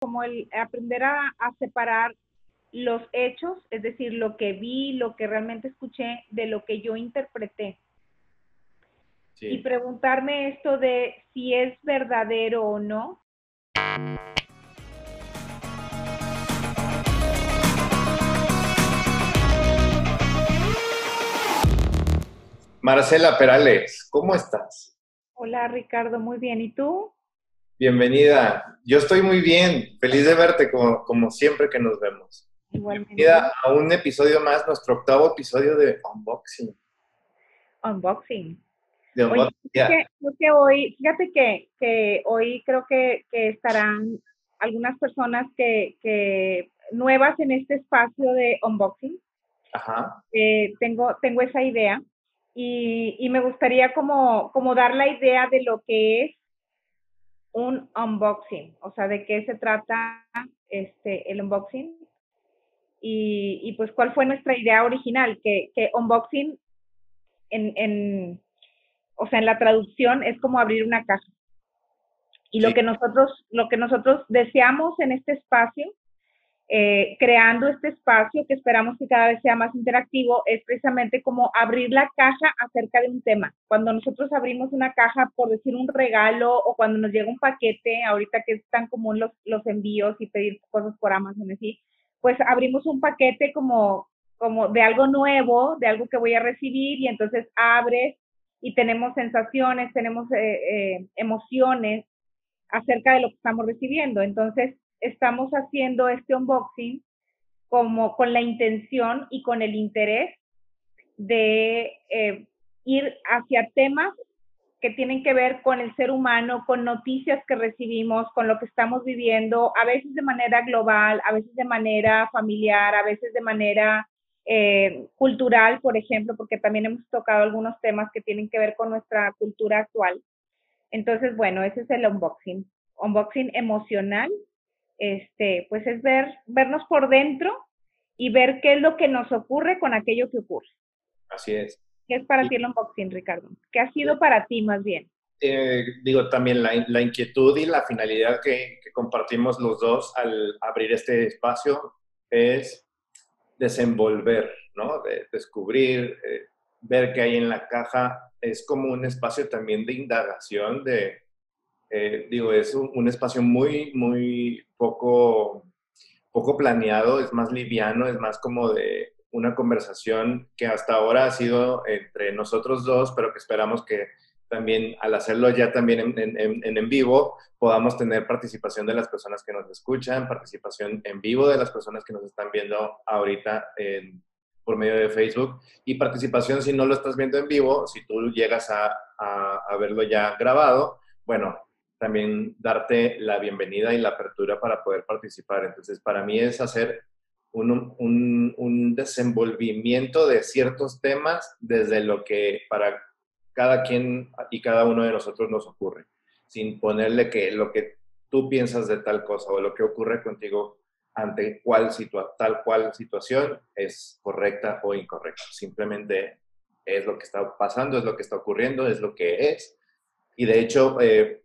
como el aprender a, a separar los hechos, es decir, lo que vi, lo que realmente escuché, de lo que yo interpreté. Sí. Y preguntarme esto de si es verdadero o no. Marcela Perales, ¿cómo estás? Hola Ricardo, muy bien. ¿Y tú? Bienvenida. Yo estoy muy bien, feliz de verte como, como siempre que nos vemos. Igualmente. Bienvenida a un episodio más, nuestro octavo episodio de Unboxing. Unboxing. De Oye, que- creo que hoy, fíjate que, que hoy creo que, que estarán algunas personas que, que nuevas en este espacio de unboxing. Ajá, Eh, tengo, tengo esa idea y, y me gustaría como, como dar la idea de lo que es un unboxing, o sea, de qué se trata este, el unboxing y, y pues cuál fue nuestra idea original, que, que unboxing en, en, o sea, en la traducción es como abrir una caja. Y lo Sí. que nosotros, lo que nosotros deseamos en este espacio, eh, creando este espacio que esperamos que cada vez sea más interactivo, es precisamente como abrir la caja acerca de un tema. Cuando nosotros abrimos una caja, por decir un regalo, o cuando nos llega un paquete, ahorita que es tan común los, los envíos y pedir cosas por Amazon, así, pues abrimos un paquete como, como de algo nuevo, de algo que voy a recibir, y entonces abres y tenemos sensaciones, tenemos eh, eh, emociones acerca de lo que estamos recibiendo. Entonces, estamos haciendo este unboxing como con la intención y con el interés de eh, ir hacia temas que tienen que ver con el ser humano, con noticias que recibimos, con lo que estamos viviendo, a veces de manera global, a veces de manera familiar, a veces de manera eh, cultural, por ejemplo, porque también hemos tocado algunos temas que tienen que ver con nuestra cultura actual. Entonces, bueno, ese es el unboxing. Unboxing emocional, este, pues es ver, vernos por dentro y ver qué es lo que nos ocurre con aquello que ocurre. así es. ¿Qué es para Y- ti el unboxing, Ricardo? ¿Qué ha sido para ti más bien? Eh, digo, también la, la inquietud y la finalidad que, que compartimos los dos al abrir este espacio es desenvolver, ¿no? De- descubrir, eh, ver qué hay en la caja. Es como un espacio también de indagación, de, eh, digo, es un, espacio muy, muy poco, poco planeado, es más liviano, es más como de una conversación que hasta ahora ha sido entre nosotros dos, pero que esperamos que también al hacerlo ya también en, en- en- vivo, podamos tener participación de las personas que nos escuchan, participación en vivo de las personas que nos están viendo ahorita por medio de Facebook. Y participación si no lo estás viendo en vivo, si tú llegas a, a- a verlo ya grabado, bueno, también darte la bienvenida y la apertura para poder participar. Entonces, para mí es hacer un, un- un desenvolvimiento de ciertos temas desde lo que para cada quien y cada uno de nosotros nos ocurre, sin ponerle que lo que tú piensas de tal cosa o lo que ocurre contigo ante cuál situa tal cual situación es correcta o incorrecta. Simplemente es lo que está pasando, es lo que está ocurriendo, es lo que es. Y de hecho, eh,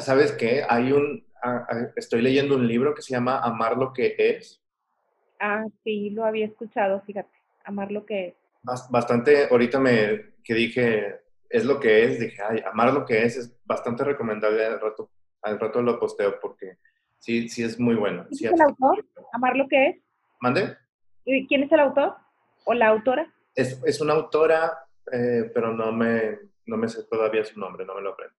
¿sabes qué? Hay un, ah, ah, estoy leyendo un libro que se llama Amar lo que es. Ah, sí, lo había escuchado, fíjate, amar lo que es. Bas- Bastante, ahorita me, que dije, es lo que es, dije, ay, amar lo que es es bastante recomendable al rato, al rato lo posteo porque sí, sí es muy bueno. ¿Quién Sí, es el autor? Amar lo que es. ¿Mande? ¿Y ¿Quién es el autor o la autora? Es, es una autora, eh, pero no me, no me sé todavía su nombre, no me lo aprendo.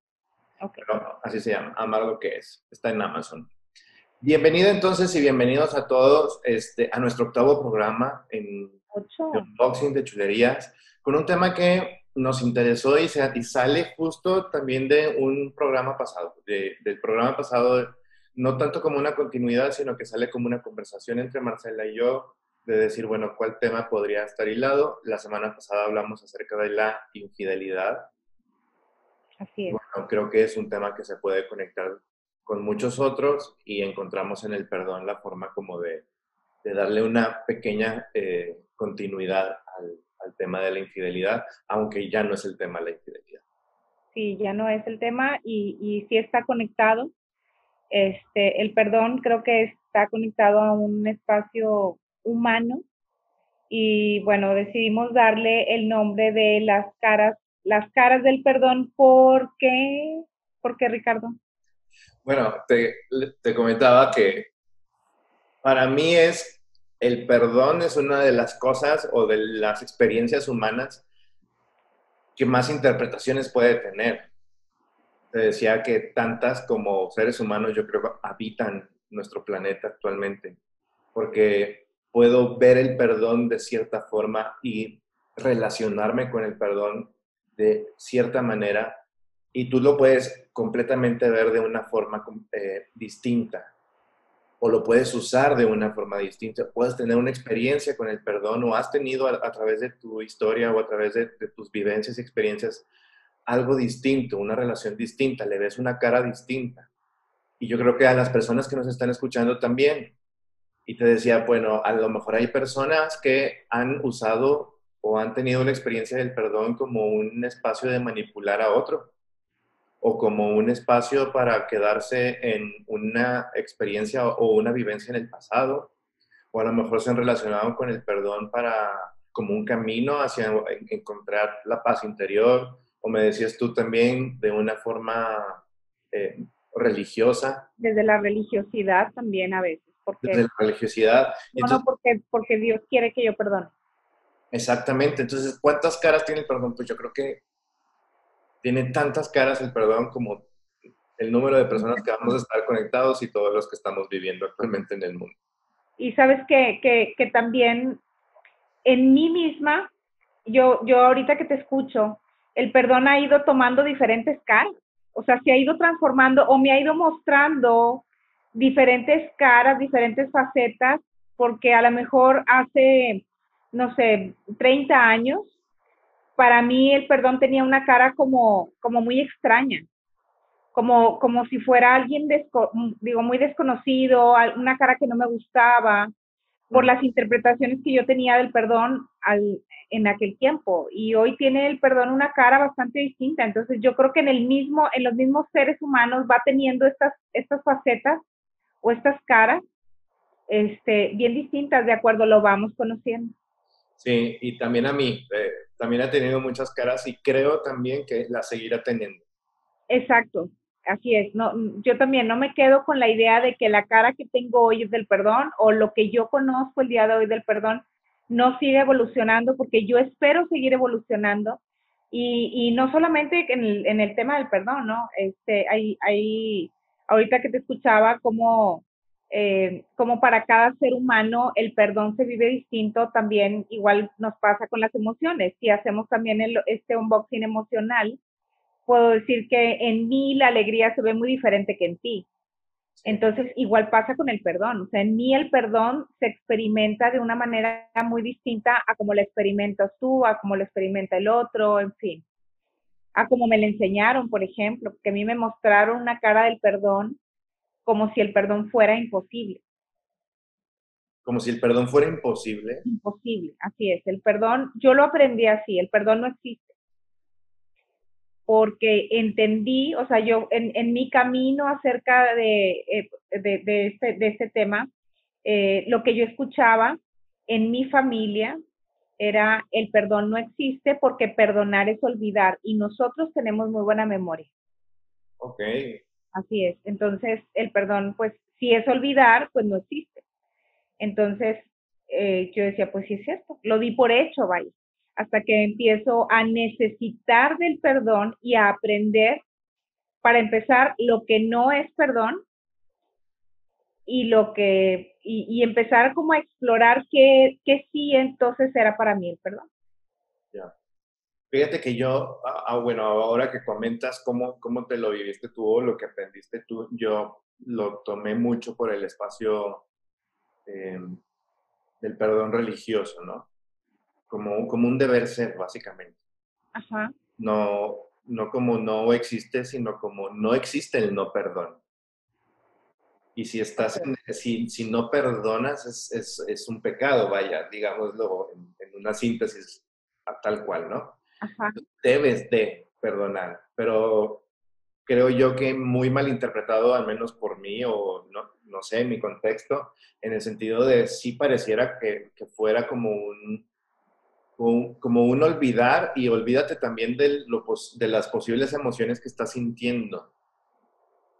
Ok. Pero así se llama, Amar lo que es. Está en Amazon. Bienvenido entonces y bienvenidos a todos este, a nuestro octavo programa en Ocho. de unboxing de chulerías, con un tema que nos interesó y, se- y sale justo también de un programa pasado, de- del programa pasado, no tanto como una continuidad, sino que sale como una conversación entre Marcela y yo, de decir, bueno, ¿cuál tema podría estar hilado? La semana pasada hablamos acerca de la infidelidad. Así es. Bueno, creo que es un tema que se puede conectar con muchos otros y encontramos en el perdón la forma como de, de darle una pequeña eh, continuidad al, al tema de la infidelidad, aunque ya no es el tema de la infidelidad. Sí, ya no es el tema y, y sí está conectado. Este, el perdón creo que está conectado a un espacio humano y bueno, decidimos darle el nombre de las caras, las caras del perdón. ¿Por qué? ¿Por qué, Ricardo? Bueno, te, comentaba que para mí es el perdón es una de las cosas o de las experiencias humanas que más interpretaciones puede tener. Te decía que tantas como seres humanos yo creo habitan nuestro planeta actualmente, porque puedo ver el perdón de cierta forma y relacionarme con el perdón de cierta manera y tú lo puedes completamente ver de una forma eh, distinta o lo puedes usar de una forma distinta. Puedes tener una experiencia con el perdón o has tenido a, través de tu historia o a través de, tus vivencias y experiencias algo distinto, una relación distinta, le ves una cara distinta. Y yo creo que a las personas que nos están escuchando también. Y te decía, bueno, a lo mejor hay personas que han usado o han tenido la experiencia del perdón como un espacio de manipular a otro o como un espacio para quedarse en una experiencia o una vivencia en el pasado, o a lo mejor se han relacionado con el perdón para como un camino hacia encontrar la paz interior, o me decías tú también de una forma eh, religiosa. Desde la religiosidad también a veces. Porque, Desde la religiosidad. No, no, porque, porque Dios quiere que yo perdone. Exactamente. Entonces, ¿cuántas caras tiene el perdón? Pues yo creo que tiene tantas caras el perdón como el número de personas que vamos a estar conectados y todos los que estamos viviendo actualmente en el mundo. Y sabes que, que, también en mí misma, yo, yo ahorita que te escucho, el perdón ha ido tomando diferentes caras, o sea, se ha ido transformando o me ha ido mostrando diferentes caras, diferentes facetas, porque a lo mejor hace, no sé, 30 años para mí el perdón tenía una cara como, como muy extraña, como, como si fuera alguien, digo, muy desconocido, una cara que no me gustaba, por las interpretaciones que yo tenía del perdón en aquel tiempo. Y hoy tiene el perdón una cara bastante distinta. Entonces yo creo que en, el mismo, en los mismos seres humanos va teniendo estas, estas facetas o estas caras este, bien distintas, de acuerdo, lo vamos conociendo. Sí, y también a mí, eh, también ha tenido muchas caras y creo también que la seguirá teniendo. Exacto, así es. No, yo también no me quedo con la idea de que la cara que tengo hoy es del perdón o lo que yo conozco el día de hoy del perdón no sigue evolucionando porque yo espero seguir evolucionando y, y no solamente en el, en el, tema del perdón, ¿no? Este, hay, hay, ahorita que te escuchaba como eh, como para cada ser humano el perdón se vive distinto, también igual nos pasa con las emociones. Si hacemos también este unboxing emocional, puedo decir que en mí la alegría se ve muy diferente que en ti. Entonces, igual pasa con el perdón. O sea, en mí el perdón se experimenta de una manera muy distinta a como lo experimentas tú, a como lo experimenta el otro, en fin. A como me lo enseñaron, por ejemplo, que a mí me mostraron una cara del perdón como si el perdón fuera imposible. Como si el perdón fuera imposible. Imposible, así es. El perdón, yo lo aprendí así, el perdón no existe. Porque entendí, o sea, yo en, mi camino acerca de, eh, de, este, de este, tema, eh, lo que yo escuchaba en mi familia era el perdón no existe porque perdonar es olvidar y nosotros tenemos muy buena memoria. Ok. Así es. Entonces, el perdón, pues, si es olvidar, pues no existe. Entonces, eh, yo decía, pues sí es cierto, lo di por hecho, vaya, hasta que empiezo a necesitar del perdón y a aprender, para empezar, lo que no es perdón y lo que, y, empezar como a explorar qué, qué sí entonces era para mí el perdón. Fíjate que yo, ah, ah, bueno, ahora que comentas cómo, cómo te lo viviste tú o lo que aprendiste tú, yo lo tomé mucho por el espacio em, del perdón religioso, ¿no? Como, como un deber ser, básicamente. Ajá. No, no como no existe, sino como no existe el no perdón. Y si estás en, si, si no perdonas, es, es, es, un pecado, vaya, digámoslo en, en una síntesis tal cual, ¿no? Debes de perdonar, pero creo yo que muy mal interpretado, al menos por mí, o no, no sé, mi contexto, en el sentido de sí pareciera que, que fuera como un, como un olvidar y olvídate también de, lo, de las posibles emociones que estás sintiendo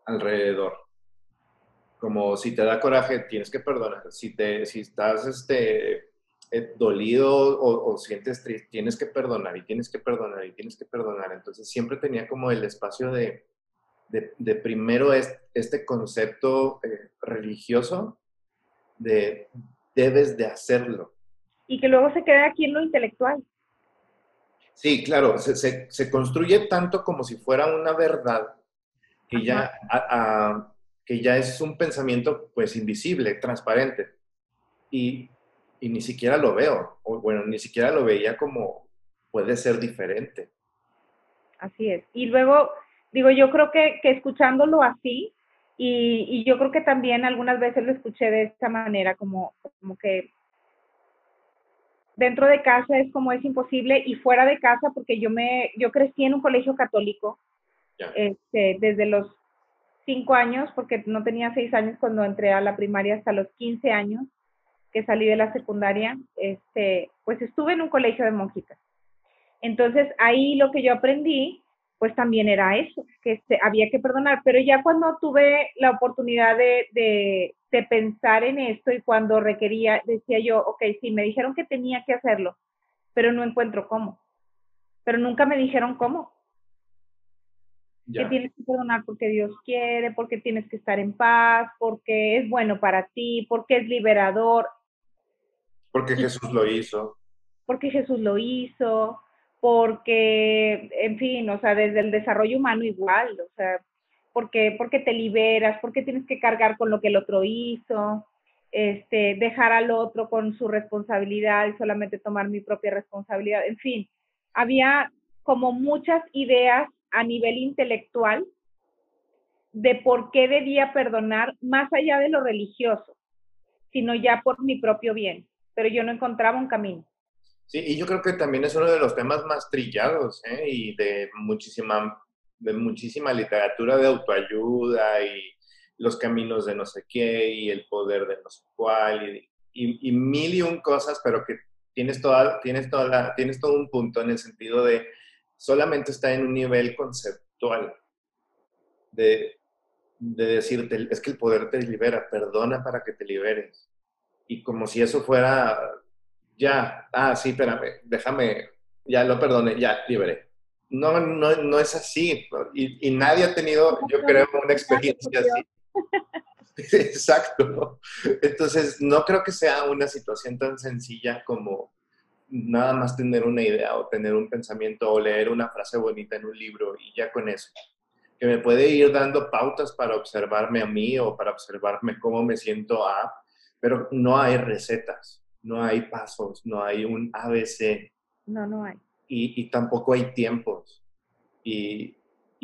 alrededor. Como si te da coraje, tienes que perdonar. Si, te, si estás este, eh, dolido o, sientes triste, tienes que perdonar y tienes que perdonar y tienes que perdonar. Entonces siempre tenía como el espacio de, de, primero este concepto eh, religioso de debes de hacerlo. Y que luego se queda aquí en lo intelectual. Sí, claro, se, se, construye tanto como si fuera una verdad que ya, que ya es un pensamiento pues invisible, transparente. Y, y ni siquiera lo veo, o bueno, ni siquiera lo veía como puede ser diferente. Así es. Y luego digo, yo creo que, que escuchándolo así, y, y, yo creo que también algunas veces lo escuché de esta manera, como, como que dentro de casa es como es imposible y fuera de casa, porque yo me, yo crecí en un colegio católico este, desde los cinco años, porque no tenía seis años cuando entré a la primaria hasta los 15 años que salí de la secundaria, este, pues estuve en un colegio de monjitas. Entonces ahí lo que yo aprendí pues también era eso, que había que perdonar. Pero ya cuando tuve la oportunidad de, de, pensar en esto y cuando requería, decía yo, ok, sí, me dijeron que tenía que hacerlo, pero no encuentro cómo. Pero nunca me dijeron cómo. Que tienes que perdonar porque Dios quiere, porque tienes que estar en paz, porque es bueno para ti, porque es liberador. Porque Jesús lo hizo. Porque Jesús lo hizo porque, en fin, o sea, desde el desarrollo humano igual, o sea, porque, porque te liberas, porque tienes que cargar con lo que el otro hizo, este, dejar al otro con su responsabilidad y solamente tomar mi propia responsabilidad, en fin, había como muchas ideas a nivel intelectual de por qué debía perdonar más allá de lo religioso, sino ya por mi propio bien, pero yo no encontraba un camino. Sí, y yo creo que también es uno de los temas más trillados ¿eh? y de muchísima, de muchísima literatura de autoayuda y los caminos de no sé qué y el poder de no sé cuál y, y, mil y un cosas, pero que tienes, toda, tienes, toda la, tienes todo un punto en el sentido de solamente está en un nivel conceptual de, de decirte, es que el poder te libera, perdona para que te liberes. Y como si eso fuera ya, ah, sí, espérame, déjame, ya lo perdone, ya, liberé. No, no, no es así. Y, y nadie ha tenido, yo creo, una experiencia así. Exacto. Entonces, no creo que sea una situación tan sencilla como nada más tener una idea o tener un pensamiento o leer una frase bonita en un libro y ya con eso. Que me puede ir dando pautas para observarme a mí o para observarme cómo me siento a, pero no hay recetas no hay pasos, no hay un ABC. No, no hay. Y, tampoco hay tiempos. Y,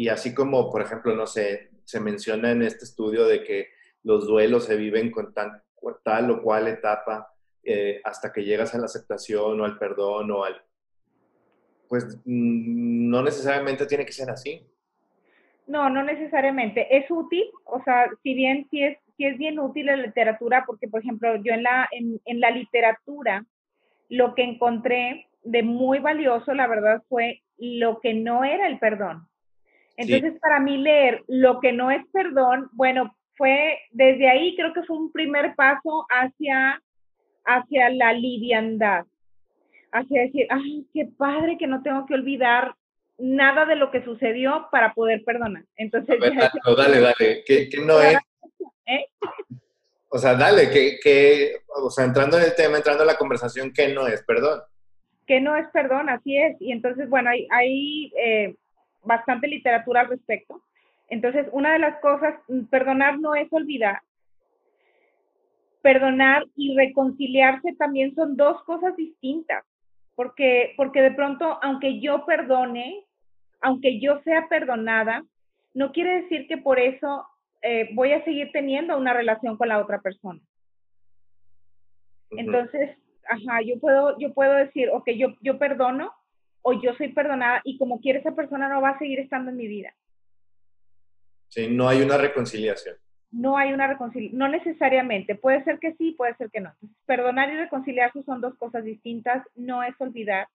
así como, por ejemplo, no sé, se menciona en este estudio de que los duelos se viven con tal o cual etapa eh, hasta que llegas a la aceptación o al perdón o al... Pues mm, no necesariamente tiene que ser así. No, no necesariamente. Es útil, o sea, si bien sí es es bien útil la literatura porque, por ejemplo, yo en la, en, la literatura lo que encontré de muy valioso, la verdad, fue lo que no era el perdón. Entonces, para mí leer lo que no es perdón, bueno, fue desde ahí creo que fue un primer paso hacia, hacia la liviandad, hacia decir, ay, qué padre que no tengo que olvidar nada de lo que sucedió para poder perdonar. Entonces, dale, dale, ¿qué, no es ¿Eh? O sea, dale, que, o sea, entrando en el tema, entrando en la conversación, ¿qué no es perdón? ¿Qué no es perdón? Así es. Y entonces, bueno, hay, hay eh, bastante literatura al respecto. Entonces, una de las cosas, mm, perdonar no es olvidar. Perdonar y reconciliarse también son dos cosas distintas. Porque, porque de pronto, aunque yo perdone, aunque yo sea perdonada, no quiere decir que por eso eh, voy a seguir teniendo una relación con la otra persona. Entonces, ajá, yo puedo, yo puedo decir, ok, yo, yo perdono o yo soy perdonada y como quiere esa persona no va a seguir estando en mi vida. Sí, no hay una reconciliación. No hay una reconciliación, no necesariamente, puede ser que sí, puede ser que no. perdonar y reconciliarse son dos cosas distintas, no es olvidar,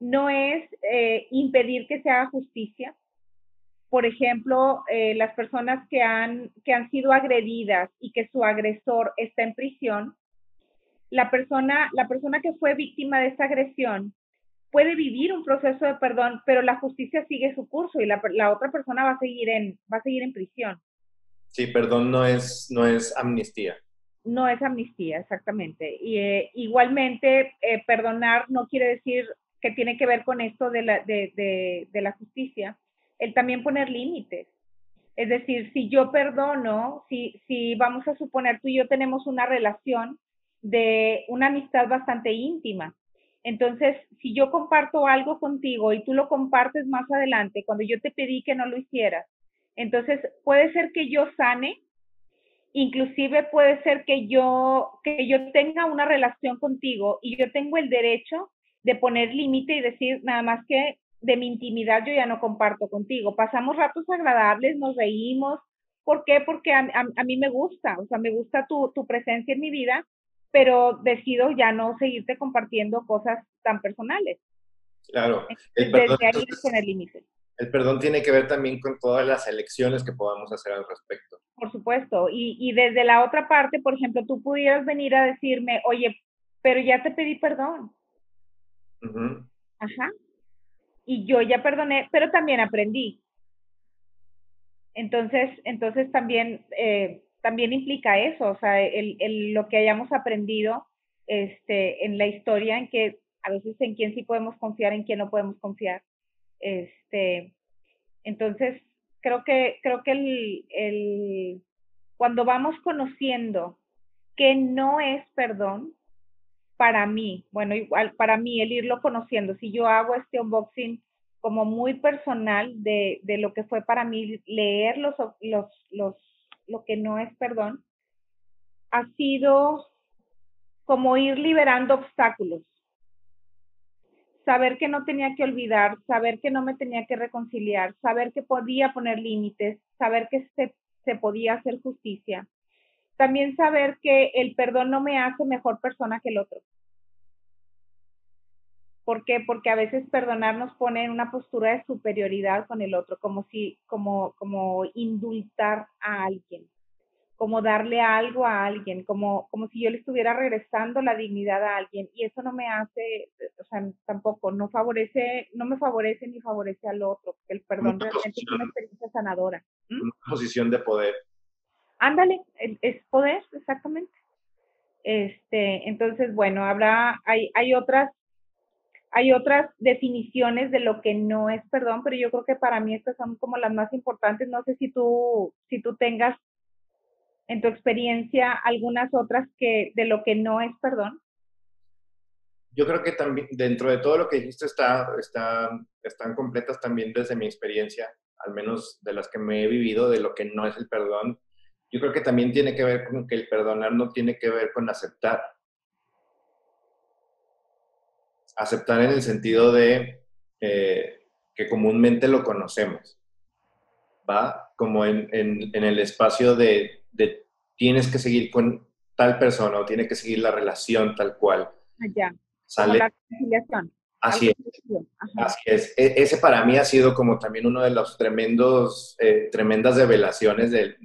no es eh, impedir que se haga justicia. Por ejemplo, eh, las personas que han, que han sido agredidas y que su agresor está en prisión, la persona, la persona que fue víctima de esa agresión puede vivir un proceso de perdón, pero la justicia sigue su curso y la, la, otra persona va a seguir en, va a seguir en prisión. Sí, perdón no es, no es amnistía. No es amnistía, exactamente. Y eh, igualmente, eh, perdonar no quiere decir que tiene que ver con esto de la, de, de, de la justicia, el también poner límites. Es decir, si yo perdono, si, si vamos a suponer tú y yo tenemos una relación de una amistad bastante íntima, entonces, si yo comparto algo contigo y tú lo compartes más adelante, cuando yo te pedí que no lo hicieras, entonces puede ser que yo sane, inclusive puede ser que yo, que yo tenga una relación contigo y yo tengo el derecho de poner límite y decir nada más que de mi intimidad yo ya no comparto contigo. Pasamos ratos agradables, nos reímos. ¿Por qué? Porque a, mí me gusta, o sea, me gusta tu, tu presencia en mi vida pero decido ya no seguirte compartiendo cosas tan personales. Claro. El perdón, Desde ahí tener límites. El perdón tiene que ver también con todas las elecciones que podamos hacer al respecto. Por supuesto. Y, y desde la otra parte, por ejemplo, tú pudieras venir a decirme, oye, pero ya te pedí perdón. Ajá. Y yo ya perdoné, pero también aprendí. Entonces, entonces también eh, también implica eso, o sea, el, el, lo que hayamos aprendido este, en la historia, en que a veces en quién sí podemos confiar, en quién no podemos confiar. Este, entonces, creo que, creo que el, el, cuando vamos conociendo que no es perdón, para mí, bueno, igual para mí el irlo conociendo, si yo hago este unboxing como muy personal de, lo que fue para mí leer los, los, los lo que no es perdón, ha sido como ir liberando obstáculos. Saber que no tenía que olvidar, saber que no me tenía que reconciliar, saber que podía poner límites, saber que se, se podía hacer justicia. También saber que el perdón no me hace mejor persona que el otro. ¿Por qué? Porque a veces perdonar nos pone en una postura de superioridad con el otro, como si, como, como indultar a alguien, como darle algo a alguien, como, como si yo le estuviera regresando la dignidad a alguien. Y eso no me hace, o sea, tampoco, no favorece, no me favorece ni favorece al otro, el perdón realmente es una experiencia sanadora. Una posición de poder. Ándale, es poder, exactamente. Este, entonces, bueno, habrá, hay, hay otras hay otras definiciones de lo que no es perdón, pero yo creo que para mí estas son como las más importantes. No sé si tú, si tú tengas en tu experiencia algunas otras que de lo que no es perdón. Yo creo que también dentro de todo lo que dijiste está, está, están completas también desde mi experiencia, al menos de las que me he vivido, de lo que no es el perdón. Yo creo que también tiene que ver con que el perdonar no tiene que ver con aceptar aceptar en el sentido de eh, que comúnmente lo conocemos, ¿va? Como en, el espacio de, tienes que seguir con tal persona o tiene que seguir la relación tal cual. Allá. Ah, Sale. la Así es. Así es. E, ese para mí ha sido como también uno de los tremendos, eh, tremendas revelaciones del,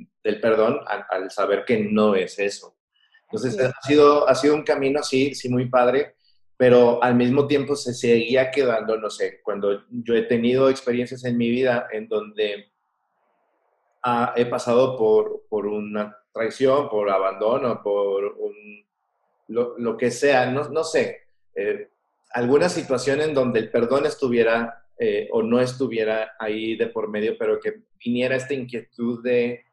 perdón al, saber que no es eso. Entonces ha sido, ha sido un camino así, sí, muy padre pero al mismo tiempo se seguía quedando, no sé, cuando yo he tenido experiencias en mi vida en donde he pasado por, por una traición, por abandono, por un, lo, lo que sea, no, no sé, eh, alguna situación en donde el perdón estuviera eh, o no estuviera ahí de por medio, pero que viniera esta inquietud de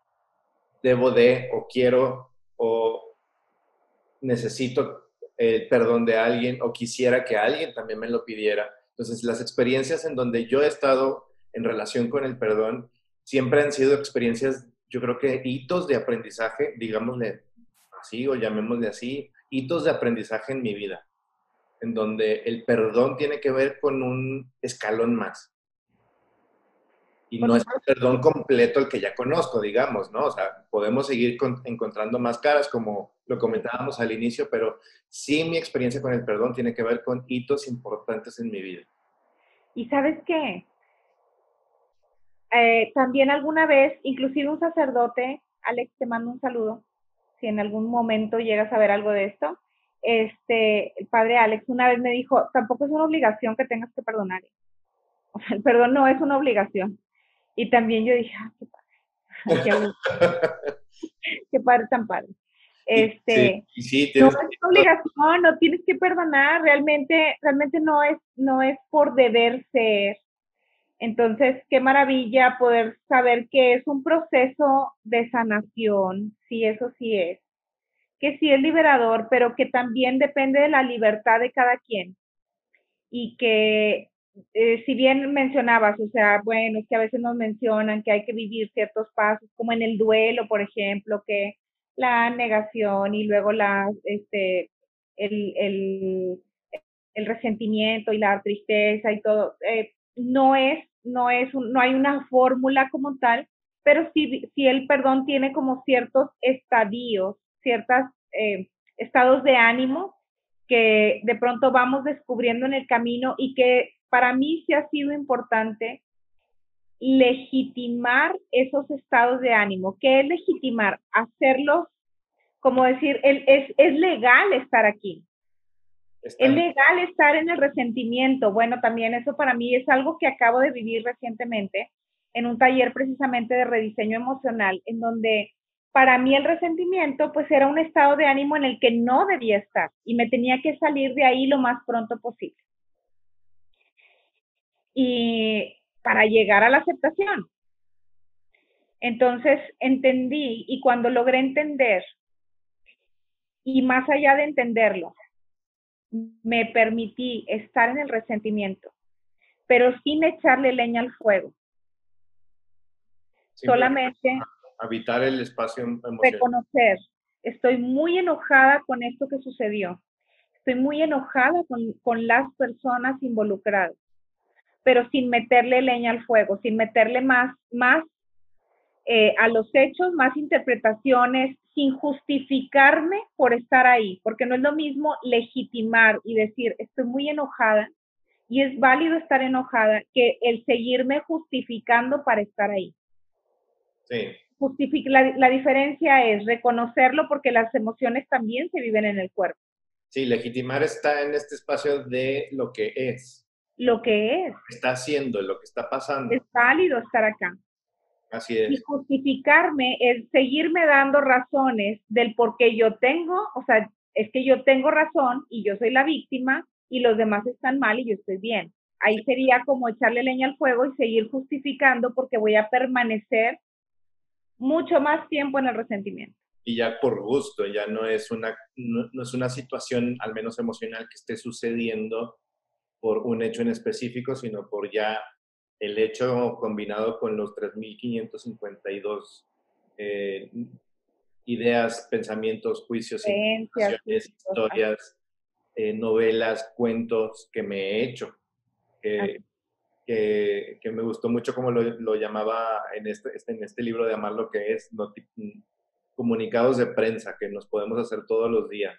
debo de o quiero o necesito el perdón de alguien o quisiera que alguien también me lo pidiera. Entonces, las experiencias en donde yo he estado en relación con el perdón siempre han sido experiencias, yo creo que hitos de aprendizaje, digámosle así o llamémosle así, hitos de aprendizaje en mi vida, en donde el perdón tiene que ver con un escalón más. y no es el perdón completo el que ya conozco, digamos, ¿no? O sea, podemos seguir encontrando más caras, como lo comentábamos al inicio, pero sí mi experiencia con el perdón tiene que ver con hitos importantes en mi vida. Y sabes qué? Eh, también alguna vez, inclusive un sacerdote, Alex, te mando un saludo, si en algún momento llegas a ver algo de esto, este, el padre Alex una vez me dijo, tampoco es una obligación que tengas que perdonar. O sea, el perdón no es una obligación. Y también yo dije, ah, qué padre. Qué, padre tan padre. Este, sí, no es obligación, no tienes que perdonar, realmente, realmente no es, no es por deber ser. Entonces, qué maravilla poder saber que es un proceso de sanación, sí, eso sí es, que sí es liberador, pero que también depende de la libertad de cada quien. Y que eh, si bien mencionabas, o sea, bueno, es que a veces nos mencionan que hay que vivir ciertos pasos, como en el duelo, por ejemplo, que la negación y luego la, este, el, el, el resentimiento y la tristeza y todo, eh, no es, no es, no hay una fórmula como tal, pero sí, sí el perdón tiene como ciertos estadios, ciertos eh, estados de ánimo que de pronto vamos descubriendo en el camino y que para mí sí ha sido importante legitimar esos estados de ánimo. ¿Qué es legitimar? Hacerlos, como decir, es, es legal estar aquí. Es legal estar en el resentimiento. Bueno, también eso para mí es algo que acabo de vivir recientemente en un taller precisamente de rediseño emocional, en donde para mí el resentimiento pues era un estado de ánimo en el que no debía estar y me tenía que salir de ahí lo más pronto posible y para llegar a la aceptación. Entonces entendí y cuando logré entender y más allá de entenderlo, me permití estar en el resentimiento, pero sin echarle leña al fuego. Solamente habitar el espacio emocional. Reconocer, estoy muy enojada con esto que sucedió. Estoy muy enojada con, con las personas involucradas pero sin meterle leña al fuego, sin meterle más, más eh, a los hechos, más interpretaciones, sin justificarme por estar ahí, porque no es lo mismo legitimar y decir, estoy muy enojada, y es válido estar enojada, que el seguirme justificando para estar ahí. Sí. La, la diferencia es reconocerlo porque las emociones también se viven en el cuerpo. Sí, legitimar está en este espacio de lo que es lo que es. Está haciendo, lo que está pasando. Es válido estar acá. Así es. Y justificarme es seguirme dando razones del por qué yo tengo, o sea, es que yo tengo razón y yo soy la víctima y los demás están mal y yo estoy bien. Ahí sería como echarle leña al fuego y seguir justificando porque voy a permanecer mucho más tiempo en el resentimiento. Y ya por gusto, ya no es una, no es una situación, al menos emocional, que esté sucediendo por un hecho en específico, sino por ya el hecho combinado con los 3.552 eh, ideas, pensamientos, juicios, historias, eh, novelas, cuentos que me he hecho. Que, que, me gustó mucho como lo, lo llamaba en este, este, en este libro de Amar lo que es, comunicados de prensa que nos podemos hacer todos los días,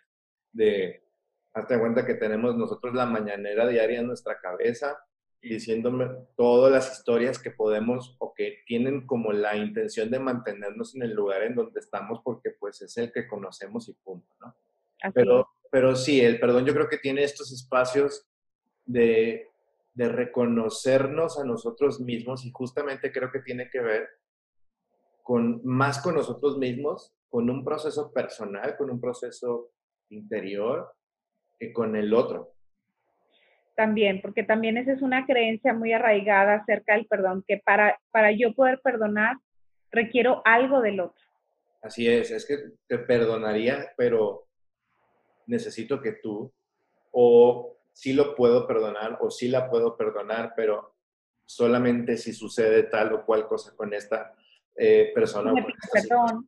de hazte cuenta que tenemos nosotros la mañanera diaria en nuestra cabeza diciéndome todas las historias que podemos o que tienen como la intención de mantenernos en el lugar en donde estamos porque pues es el que conocemos y punto, ¿no? Pero, pero sí, el perdón yo creo que tiene estos espacios de, de reconocernos a nosotros mismos y justamente creo que tiene que ver con más con nosotros mismos, con un proceso personal, con un proceso interior con el otro. También, porque también esa es una creencia muy arraigada acerca del perdón, que para, para yo poder perdonar requiero algo del otro. Así es, es que te perdonaría, pero necesito que tú, o sí lo puedo perdonar, o sí la puedo perdonar, pero solamente si sucede tal o cual cosa con esta eh, persona. perdón.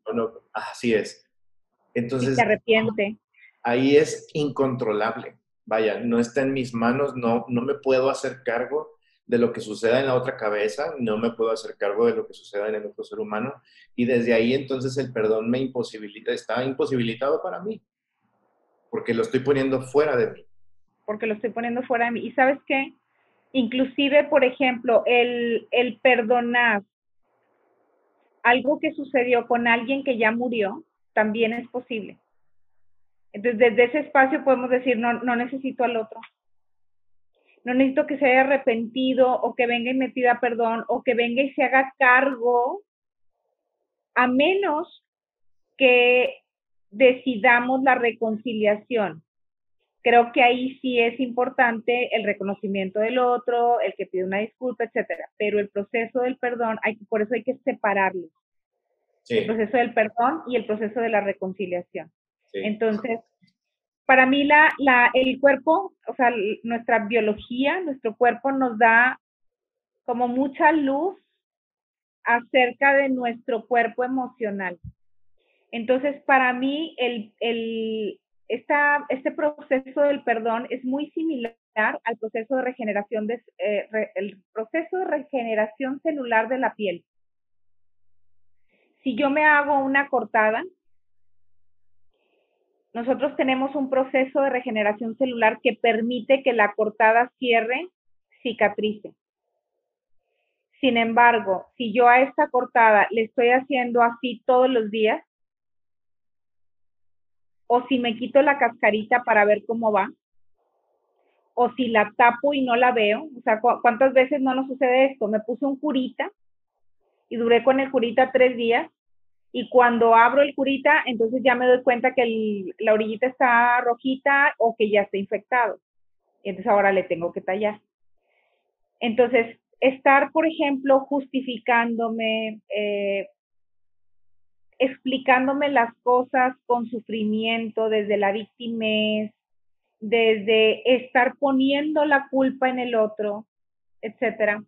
así es. Entonces. se arrepiente ahí es incontrolable. Vaya, no está en mis manos, no, no me puedo hacer cargo, de lo que suceda en la otra cabeza, no me puedo hacer cargo de lo que suceda en el otro ser humano y desde ahí entonces el perdón me imposibilita, está imposibilitado para mí, porque lo estoy poniendo fuera de mí. Porque lo estoy poniendo fuera de mí. ¿Y sabes qué? Inclusive, por ejemplo, el, el perdonar algo que sucedió con alguien que ya murió, también es posible. Entonces, desde ese espacio podemos decir, no, no necesito al otro. No necesito que se haya arrepentido o que venga y me pida perdón o que venga y se haga cargo, a menos que decidamos la reconciliación. Creo que ahí sí es importante el reconocimiento del otro, el que pide una disculpa, etcétera. Pero el proceso del perdón, hay, por eso hay que separarlo. El proceso del perdón y el proceso de la reconciliación. Entonces, para mí la, la, el cuerpo, o sea, nuestra biología, nuestro cuerpo nos da como mucha luz acerca de nuestro cuerpo emocional. Entonces, para mí, el, el, este proceso del perdón es muy similar al proceso de regeneración, de, eh, proceso de regeneración celular de la piel. Si yo me hago una cortada, nosotros tenemos un proceso de regeneración celular que permite que la cortada cierre, cicatrice. Sin embargo, si yo a esta cortada le estoy haciendo así todos los días, o si me quito la cascarita para ver cómo va, o si la tapo y no la veo, o sea, ¿cuántas veces no nos sucede esto? Me puse un curita y duré con el curita tres días y cuando abro el curita, entonces ya me doy cuenta que la orillita está rojita o que ya está infectado. Entonces ahora le tengo que tallar. Entonces, estar, por ejemplo, justificándome, eh, explicándome las cosas con sufrimiento desde la victimez, desde estar poniendo la culpa en el otro, etcétera,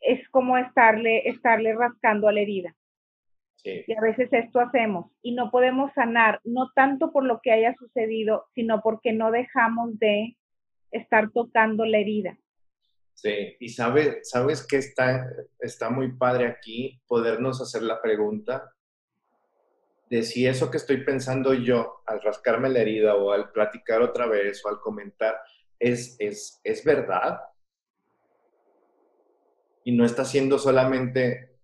es como estarle, estarle rascando a la herida. Y a veces esto hacemos y no podemos sanar, no tanto por lo que haya sucedido, sino porque no dejamos de estar tocando la herida. Sí, y sabe, sabes que está, está muy padre aquí podernos hacer la pregunta de si eso que estoy pensando yo al rascarme la herida o al platicar otra vez o al comentar es, es, es verdad. Y no está siendo solamente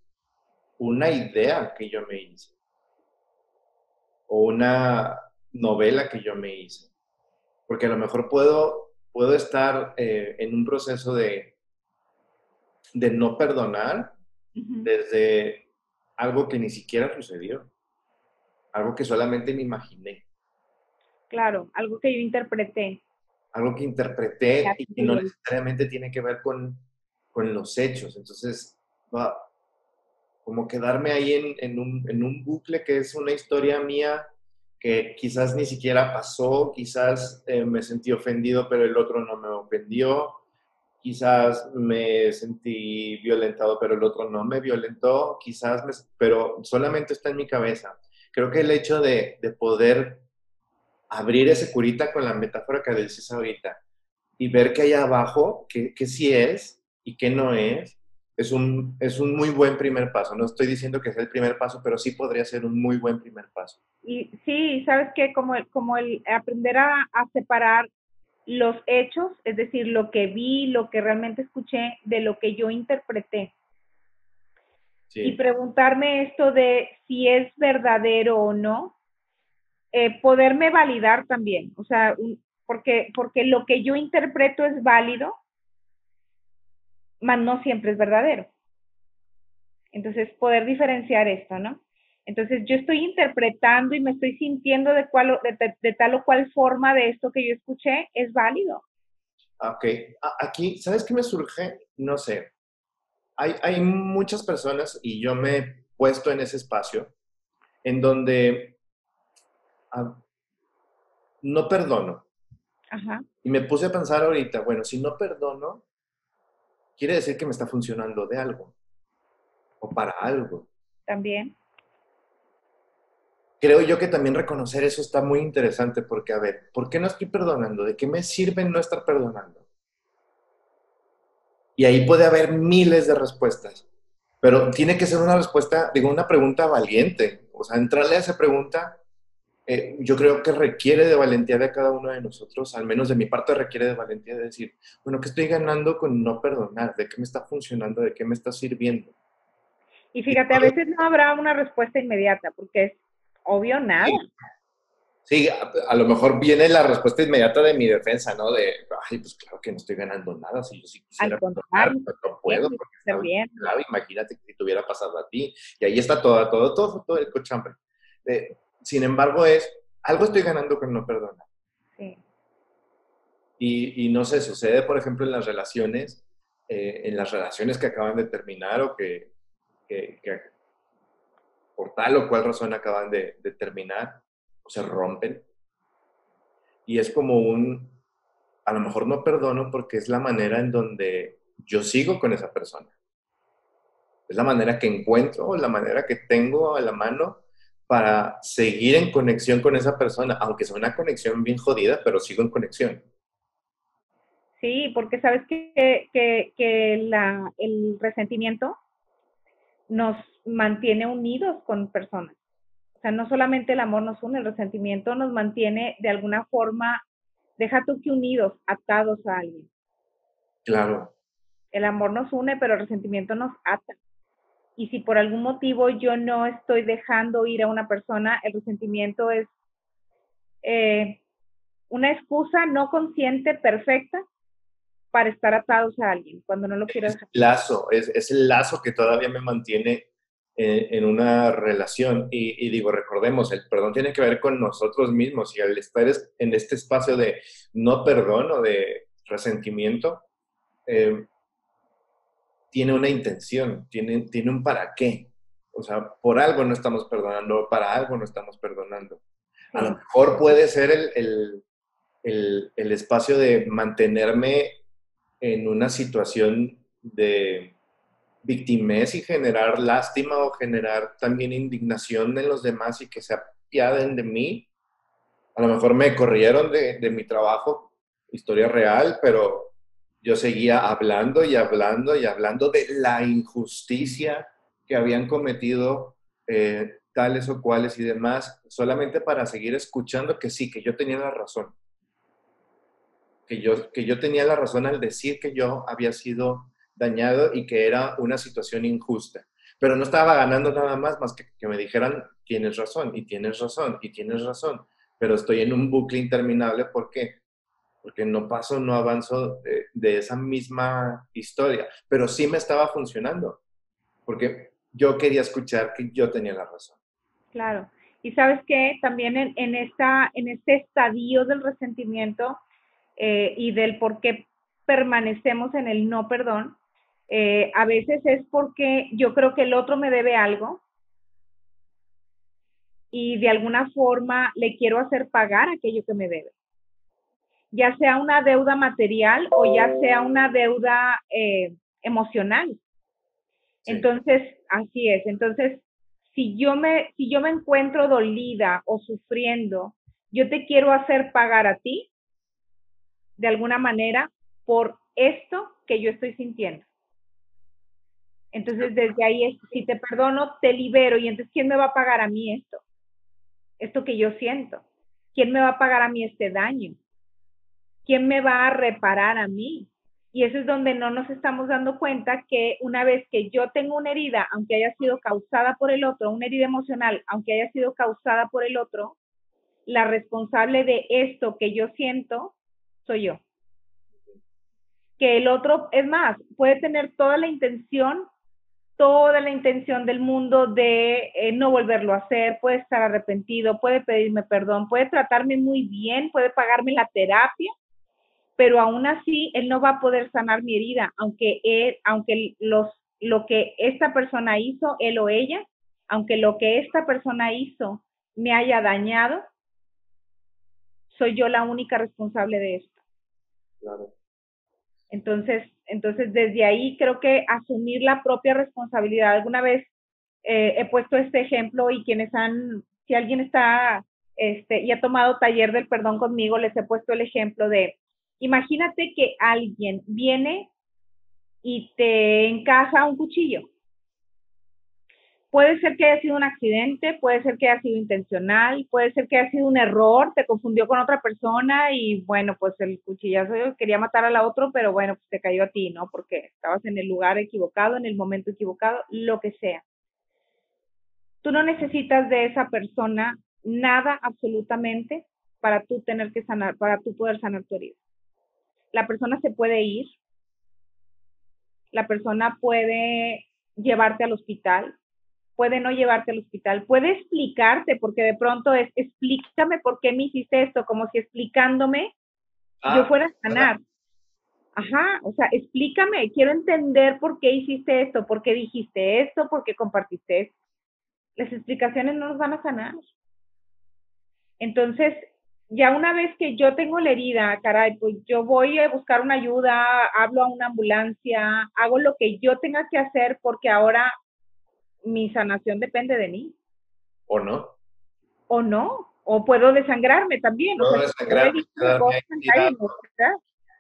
una idea que yo me hice o una novela que yo me hice. Porque a lo mejor puedo, puedo estar eh, en un proceso de, de no perdonar desde algo que ni siquiera sucedió, algo que solamente me imaginé. Claro, algo que yo interpreté. Algo que interpreté y que no necesariamente tiene que ver con, con los hechos. Entonces, va, como quedarme ahí en, un, bucle que es una historia mía que quizás ni siquiera pasó, quizás eh, me sentí ofendido, pero el otro no me ofendió, quizás me sentí violentado, pero el otro no me violentó, quizás, me, pero solamente está en mi cabeza. Creo que el hecho de, poder abrir ese curita con la metáfora que dices ahorita y ver que hay abajo, que, sí es y que no es, es un, es un muy buen primer paso. No estoy diciendo que sea el primer paso, pero sí podría ser un muy buen primer paso. Y sí, sabes que como el, como el aprender a, separar los hechos, es decir, lo que vi, lo que realmente escuché, de lo que yo interpreté. Y preguntarme esto de si es verdadero o no, eh, poderme validar también, o sea, porque, porque lo que yo interpreto es válido, no siempre es verdadero. Entonces, poder diferenciar esto, ¿no? Entonces, yo estoy interpretando y me estoy sintiendo de, cual, de, tal o cual forma de esto que yo escuché, es válido. Ok, aquí, ¿sabes qué me surge? No sé. Hay, hay muchas personas, y yo me he puesto en ese espacio, en donde ah, no perdono. Ajá. Y me puse a pensar ahorita, bueno, si no perdono, quiere decir que me está funcionando de algo o para algo. También. Creo yo que también reconocer eso está muy interesante porque, a ver, ¿por qué no estoy perdonando? ¿De qué me sirve no estar perdonando? Y ahí puede haber miles de respuestas, pero tiene que ser una respuesta, digo, una pregunta valiente. O sea, entrarle a esa pregunta, eh, yo creo que requiere de valentía de cada uno de nosotros, al menos de mi parte requiere de valentía de decir, bueno, ¿qué estoy ganando con no perdonar? ¿De qué me está funcionando? ¿De qué me está sirviendo? Y fíjate, a veces no habrá una respuesta inmediata, porque es obvio nada. Sí, a, lo mejor viene la respuesta inmediata de mi defensa, ¿no? De, ay, pues claro que no estoy ganando nada, si yo sí quisiera perdonar, pero no puedo, porque está bien. Claro, imagínate que si te hubiera pasado a ti. Y ahí está todo, todo, todo, todo el cochambre. sin embargo, es, algo estoy ganando con no perdonar. Sí. Y, y no sé, sucede, por ejemplo, en las relaciones, eh, en las relaciones que acaban de terminar o que, que, por tal o cual razón acaban de, terminar o se rompen. Y es como un, a lo mejor no perdono porque es la manera en donde yo sigo con esa persona. Es la manera que encuentro la manera que tengo a la mano para seguir en conexión con esa persona, aunque sea una conexión bien jodida, pero sigo en conexión. Sí, porque sabes que, que, que la, el resentimiento nos mantiene unidos con personas. O sea, no solamente el amor nos une, el resentimiento nos mantiene de alguna forma, deja tú que unidos, atados a alguien. Claro. El amor nos une, pero el resentimiento nos ata. Y si por algún motivo yo no estoy dejando ir a una persona, el resentimiento es eh, una excusa no consciente, perfecta, para estar atados a alguien cuando no lo quiero dejar. Lazo, es, es el lazo que todavía me mantiene en, una relación. Y, digo, recordemos, el perdón tiene que ver con nosotros mismos y al estar en este espacio de no perdón o de resentimiento, eh, tiene una intención, tiene, tiene un para qué. O sea, por algo no estamos perdonando, para algo no estamos perdonando. A lo mejor puede ser el, el, el, el espacio de mantenerme en una situación de victimez y generar lástima o generar también indignación en los demás y que se apiaden de mí. A lo mejor me corrieron de, de mi trabajo, historia real, pero yo seguía hablando y hablando y hablando de la injusticia que habían cometido eh, tales o cuales y demás, solamente para seguir escuchando que sí, que yo tenía la razón que yo, que yo tenía la razón al decir que yo había sido dañado y que era una situación injusta. Pero no estaba ganando nada más más que que me dijeran, tienes razón, y tienes razón, y tienes razón. Pero estoy en un bucle interminable. ¿Por qué? Porque no paso, no avanzo de, de esa misma historia. Pero sí me estaba funcionando. Porque yo quería escuchar que yo tenía la razón. Claro. Y sabes que también en, en, esta, en este estadio del resentimiento, eh, y del por qué permanecemos en el no perdón, eh, a veces es porque yo creo que el otro me debe algo y de alguna forma le quiero hacer pagar aquello que me debe. Ya sea una deuda material o ya sea una deuda eh, emocional. Entonces, así es. Entonces, si yo, me, si yo me encuentro dolida o sufriendo, yo te quiero hacer pagar a ti de alguna manera por esto que yo estoy sintiendo. Entonces, desde ahí, es, si te perdono, te libero. Y entonces, ¿quién me va a pagar a mí esto? Esto que yo siento. ¿Quién me va a pagar a mí este daño? ¿Quién me va a reparar a mí? Y eso es donde no nos estamos dando cuenta que una vez que yo tengo una herida, aunque haya sido causada por el otro, una herida emocional, aunque haya sido causada por el otro, la responsable de esto que yo siento soy yo. Que el otro, es más, puede tener toda la intención, toda la intención del mundo de eh, no volverlo a hacer, puede estar arrepentido, puede pedirme perdón, puede tratarme muy bien, puede pagarme la terapia, pero aún así él no va a poder sanar mi herida, aunque él, aunque los, lo que esta persona hizo, él o ella, aunque lo que esta persona hizo me haya dañado, soy yo la única responsable de esto. Claro. Entonces, entonces, desde ahí creo que asumir la propia responsabilidad. Alguna vez eh, he puesto este ejemplo y quienes han, si alguien está este, y ha tomado taller del perdón conmigo, les he puesto el ejemplo de, imagínate que alguien viene y te encaja un cuchillo. Puede ser que haya sido un accidente, puede ser que haya sido intencional, puede ser que haya sido un error, te confundió con otra persona y bueno, pues el cuchillazo quería matar a la otra, pero bueno, pues te cayó a ti, ¿no? Porque estabas en el lugar equivocado, en el momento equivocado, lo que sea. Tú no necesitas de esa persona nada absolutamente para tú tener que sanar, para tú poder sanar tu herida. La persona se puede ir, la persona puede llevarte al hospital, puede no llevarte al hospital, puede explicarte, porque de pronto es, explícame por qué me hiciste esto, como si explicándome yo ah, fuera a sanar. Ajá, o sea, explícame, quiero entender por qué hiciste esto, por qué dijiste esto, por qué compartiste esto. Las explicaciones no nos van a sanar. Entonces, ya una vez que yo tengo la herida, caray, pues yo voy a buscar una ayuda, hablo a una ambulancia, hago lo que yo tenga que hacer porque ahora mi sanación depende de mí. ¿O no? O no. O puedo desangrarme también. Puedo desangrarme,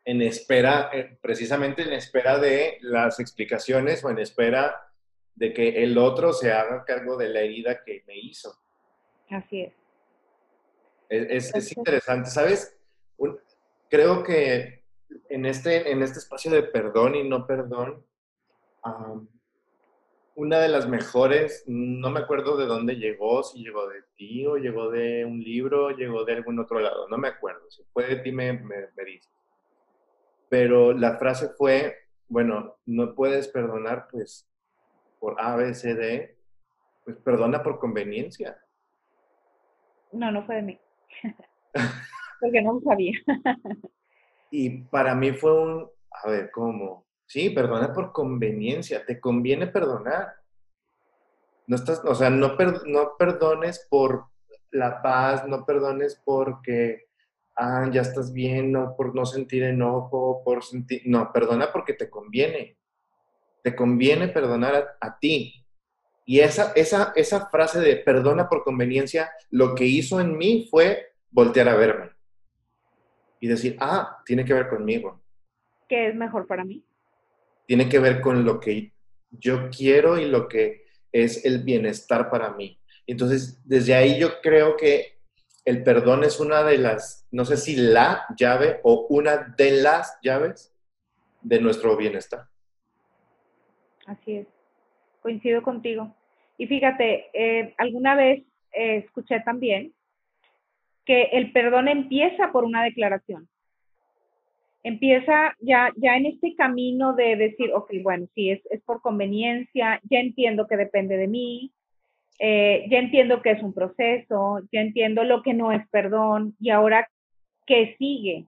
en espera, eh, precisamente en espera de las explicaciones o en espera de que el otro se haga cargo de la herida que me hizo. Así es. Es, es, interesante, ¿sabes? creo que en este, en este espacio de perdón y no perdón, una de las mejores, no me acuerdo de dónde llegó, si llegó de ti o llegó de un libro, llegó de algún otro lado, no me acuerdo, si fue de ti me, me, dices. Pero la frase fue, bueno, no puedes perdonar pues por A, B, C, D, pues perdona por conveniencia. No, no fue de mí. Porque no lo sabía. y para mí fue un, a ver, ¿cómo? Sí, perdona por conveniencia, te conviene perdonar. No estás, o sea, no, no perdones por la paz, no perdones porque ah, ya estás bien, no por no sentir enojo, por sentir, no, perdona porque te conviene. Te conviene perdonar a, ti. Y esa, esa, esa frase de perdona por conveniencia, lo que hizo en mí fue voltear a verme y decir, ah, tiene que ver conmigo. ¿Qué es mejor para mí? Tiene que ver con lo que yo quiero y lo que es el bienestar para mí. Entonces, desde ahí yo creo que el perdón es una de las, no sé si la llave o una de las llaves de nuestro bienestar. Así es, coincido contigo. Y fíjate, eh, alguna vez eh, escuché también que el perdón empieza por una declaración empieza ya, ya en este camino de decir, ok, bueno, sí, es, es por conveniencia, ya entiendo que depende de mí, eh, ya entiendo que es un proceso, ya entiendo lo que no es perdón, y ahora, ¿qué sigue?